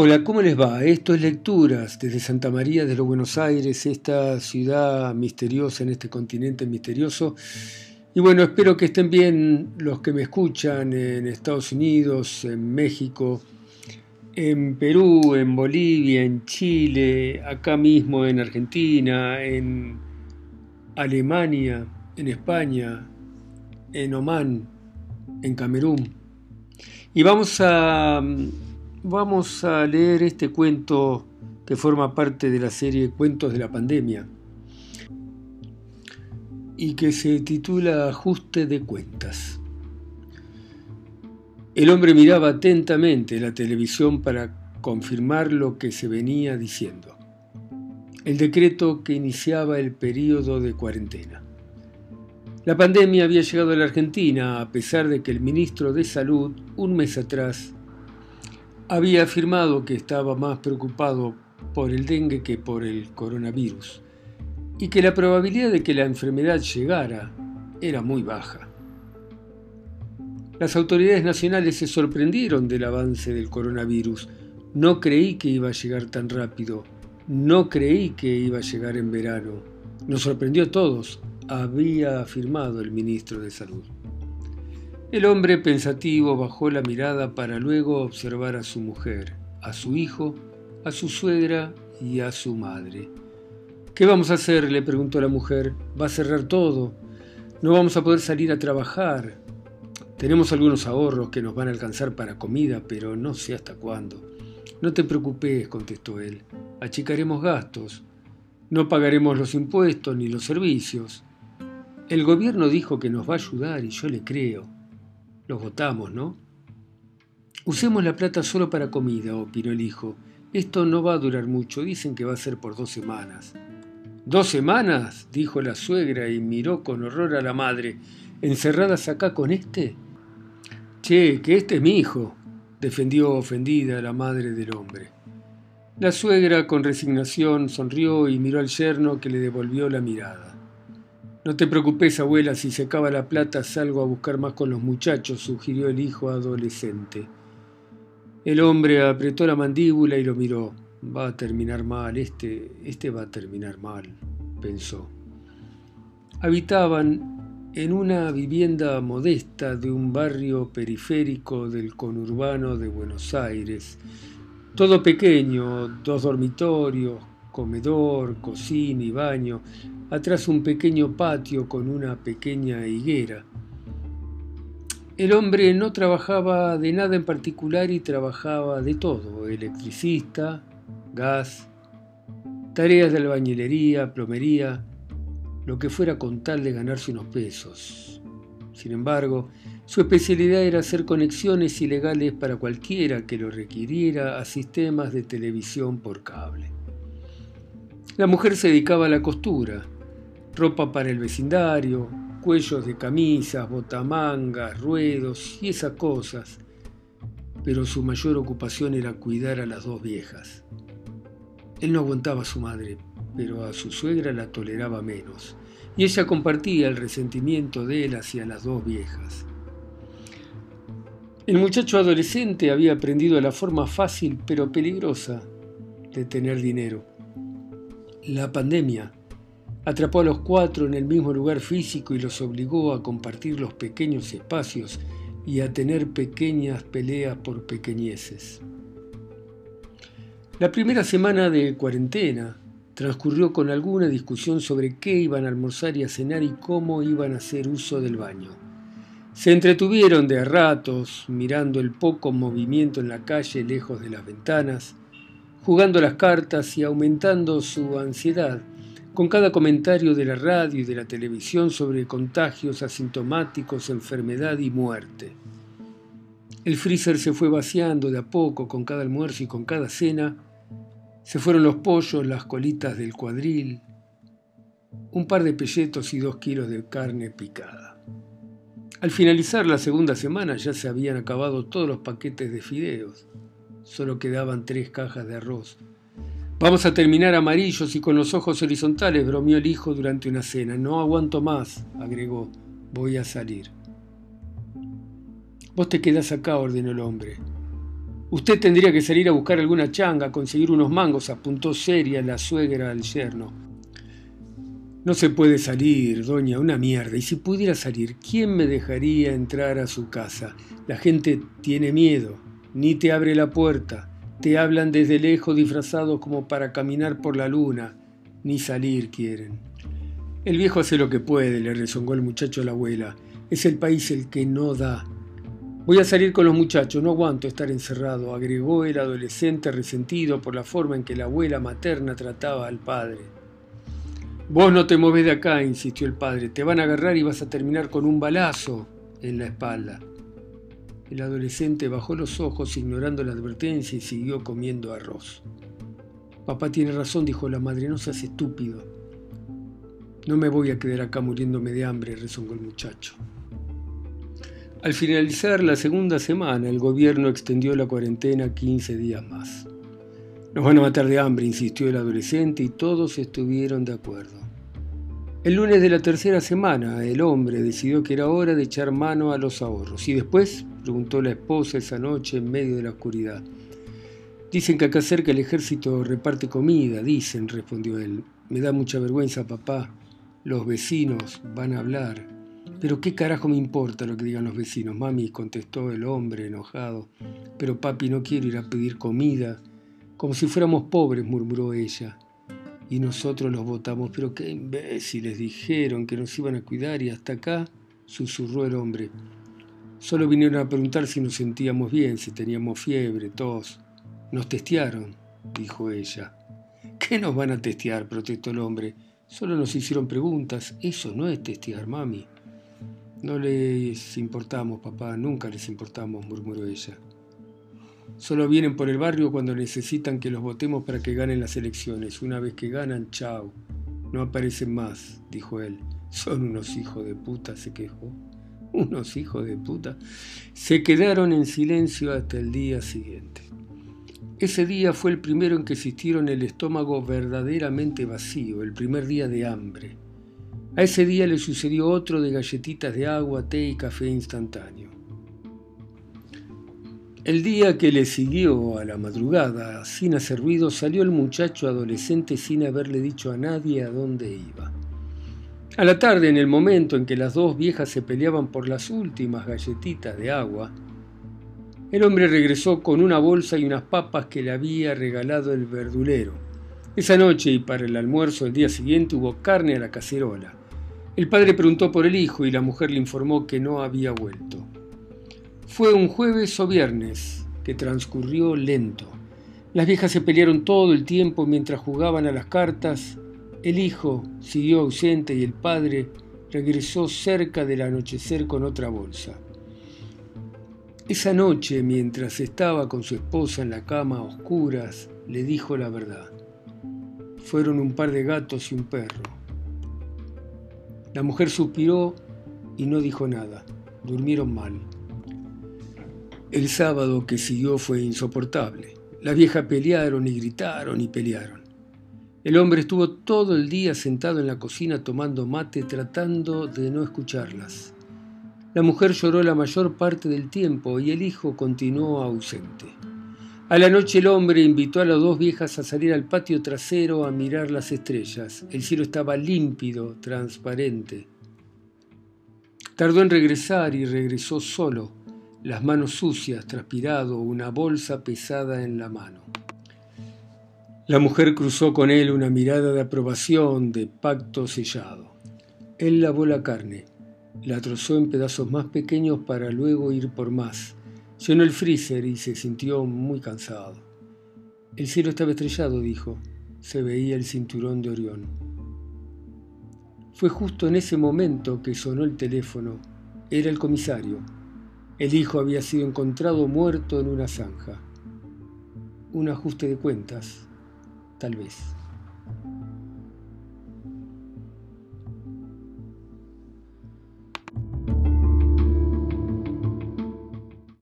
Hola, ¿cómo les va? Esto es Lecturas desde Santa María de los Buenos Aires, esta ciudad misteriosa en este continente misterioso. Y bueno, espero que estén bien los que me escuchan en Estados Unidos, en México, en Perú, en Bolivia, en Chile, acá mismo en Argentina, en Alemania, en España, en Omán, en Camerún. Y vamos a vamos a leer este cuento que forma parte de la serie Cuentos de la Pandemia y que se titula Ajuste de Cuentas. El hombre miraba atentamente la televisión para confirmar lo que se venía diciendo. El decreto que iniciaba el periodo de cuarentena. La pandemia había llegado a la Argentina a pesar de que el ministro de Salud, un mes atrás, había afirmado que estaba más preocupado por el dengue que por el coronavirus y que la probabilidad de que la enfermedad llegara era muy baja. Las autoridades nacionales se sorprendieron del avance del coronavirus. No creí que iba a llegar tan rápido. No creí que iba a llegar en verano. Nos sorprendió a todos, había afirmado el ministro de Salud. El hombre pensativo bajó la mirada para luego observar a su mujer, a su hijo, a su suegra y a su madre. ¿Qué vamos a hacer? le preguntó la mujer. Va a cerrar todo. No vamos a poder salir a trabajar. Tenemos algunos ahorros que nos van a alcanzar para comida, pero no sé hasta cuándo. No te preocupes, contestó él. Achicaremos gastos. No pagaremos los impuestos ni los servicios. El gobierno dijo que nos va a ayudar y yo le creo. Los votamos, ¿no? Usemos la plata solo para comida, opinó el hijo. Esto no va a durar mucho, dicen que va a ser por dos semanas. ¿Dos semanas? dijo la suegra y miró con horror a la madre. ¿Encerradas acá con este? Che, que este es mi hijo, defendió ofendida la madre del hombre. La suegra con resignación sonrió y miró al yerno que le devolvió la mirada. No te preocupes, abuela, si se acaba la plata salgo a buscar más con los muchachos, sugirió el hijo adolescente. El hombre apretó la mandíbula y lo miró. Va a terminar mal, este, este va a terminar mal, pensó. Habitaban en una vivienda modesta de un barrio periférico del conurbano de Buenos Aires. Todo pequeño, dos dormitorios, comedor, cocina y baño, atrás un pequeño patio con una pequeña higuera. El hombre no trabajaba de nada en particular y trabajaba de todo, electricista, gas, tareas de albañilería, plomería, lo que fuera con tal de ganarse unos pesos. Sin embargo, su especialidad era hacer conexiones ilegales para cualquiera que lo requiriera a sistemas de televisión por cable. La mujer se dedicaba a la costura, ropa para el vecindario, cuellos de camisas, botamangas, ruedos y esas cosas, pero su mayor ocupación era cuidar a las dos viejas. Él no aguantaba a su madre, pero a su suegra la toleraba menos, y ella compartía el resentimiento de él hacia las dos viejas. El muchacho adolescente había aprendido la forma fácil pero peligrosa de tener dinero. La pandemia Atrapó a los cuatro en el mismo lugar físico y los obligó a compartir los pequeños espacios y a tener pequeñas peleas por pequeñeces. La primera semana de cuarentena transcurrió con alguna discusión sobre qué iban a almorzar y a cenar y cómo iban a hacer uso del baño. Se entretuvieron de a ratos mirando el poco movimiento en la calle lejos de las ventanas, jugando las cartas y aumentando su ansiedad con cada comentario de la radio y de la televisión sobre contagios asintomáticos, enfermedad y muerte. El freezer se fue vaciando de a poco con cada almuerzo y con cada cena. Se fueron los pollos, las colitas del cuadril, un par de pelletos y dos kilos de carne picada. Al finalizar la segunda semana ya se habían acabado todos los paquetes de fideos. Solo quedaban tres cajas de arroz Vamos a terminar amarillos y con los ojos horizontales, bromeó el hijo durante una cena. No aguanto más, agregó. Voy a salir. Vos te quedás acá, ordenó el hombre. Usted tendría que salir a buscar alguna changa, conseguir unos mangos, apuntó seria la suegra al yerno. No se puede salir, doña, una mierda. Y si pudiera salir, ¿quién me dejaría entrar a su casa? La gente tiene miedo, ni te abre la puerta. Te hablan desde lejos disfrazados como para caminar por la luna, ni salir quieren. El viejo hace lo que puede, le rezongó el muchacho a la abuela. Es el país el que no da. Voy a salir con los muchachos, no aguanto estar encerrado, agregó el adolescente resentido por la forma en que la abuela materna trataba al padre. Vos no te moves de acá, insistió el padre. Te van a agarrar y vas a terminar con un balazo en la espalda. El adolescente bajó los ojos ignorando la advertencia y siguió comiendo arroz. Papá tiene razón, dijo la madre, no seas estúpido. No me voy a quedar acá muriéndome de hambre, rezongó el muchacho. Al finalizar la segunda semana, el gobierno extendió la cuarentena 15 días más. Nos van a matar de hambre, insistió el adolescente, y todos estuvieron de acuerdo. El lunes de la tercera semana, el hombre decidió que era hora de echar mano a los ahorros. ¿Y después? preguntó la esposa esa noche en medio de la oscuridad. Dicen que acá cerca el ejército reparte comida, dicen, respondió él. Me da mucha vergüenza, papá. Los vecinos van a hablar. Pero qué carajo me importa lo que digan los vecinos, mami, contestó el hombre enojado. Pero papi, no quiero ir a pedir comida como si fuéramos pobres, murmuró ella. Y nosotros los votamos, pero qué imbéciles dijeron que nos iban a cuidar y hasta acá, susurró el hombre. Solo vinieron a preguntar si nos sentíamos bien, si teníamos fiebre, tos. Nos testearon, dijo ella. ¿Qué nos van a testear? protestó el hombre. Solo nos hicieron preguntas. Eso no es testear, mami. No les importamos, papá, nunca les importamos, murmuró ella. Solo vienen por el barrio cuando necesitan que los votemos para que ganen las elecciones. Una vez que ganan, chao. No aparecen más, dijo él. Son unos hijos de puta, se quejó. Unos hijos de puta. Se quedaron en silencio hasta el día siguiente. Ese día fue el primero en que existieron el estómago verdaderamente vacío, el primer día de hambre. A ese día le sucedió otro de galletitas de agua, té y café instantáneo. El día que le siguió a la madrugada, sin hacer ruido, salió el muchacho adolescente sin haberle dicho a nadie a dónde iba. A la tarde, en el momento en que las dos viejas se peleaban por las últimas galletitas de agua, el hombre regresó con una bolsa y unas papas que le había regalado el verdulero. Esa noche y para el almuerzo del día siguiente hubo carne a la cacerola. El padre preguntó por el hijo y la mujer le informó que no había vuelto. Fue un jueves o viernes que transcurrió lento. Las viejas se pelearon todo el tiempo mientras jugaban a las cartas. El hijo siguió ausente y el padre regresó cerca del anochecer con otra bolsa. Esa noche, mientras estaba con su esposa en la cama a oscuras, le dijo la verdad. Fueron un par de gatos y un perro. La mujer suspiró y no dijo nada. Durmieron mal. El sábado que siguió fue insoportable. Las viejas pelearon y gritaron y pelearon. El hombre estuvo todo el día sentado en la cocina tomando mate tratando de no escucharlas. La mujer lloró la mayor parte del tiempo y el hijo continuó ausente. A la noche el hombre invitó a las dos viejas a salir al patio trasero a mirar las estrellas. El cielo estaba límpido, transparente. Tardó en regresar y regresó solo las manos sucias, transpirado, una bolsa pesada en la mano. La mujer cruzó con él una mirada de aprobación, de pacto sellado. Él lavó la carne, la trozó en pedazos más pequeños para luego ir por más. Llenó el freezer y se sintió muy cansado. El cielo estaba estrellado, dijo. Se veía el cinturón de Orión. Fue justo en ese momento que sonó el teléfono. Era el comisario. El hijo había sido encontrado muerto en una zanja. Un ajuste de cuentas, tal vez.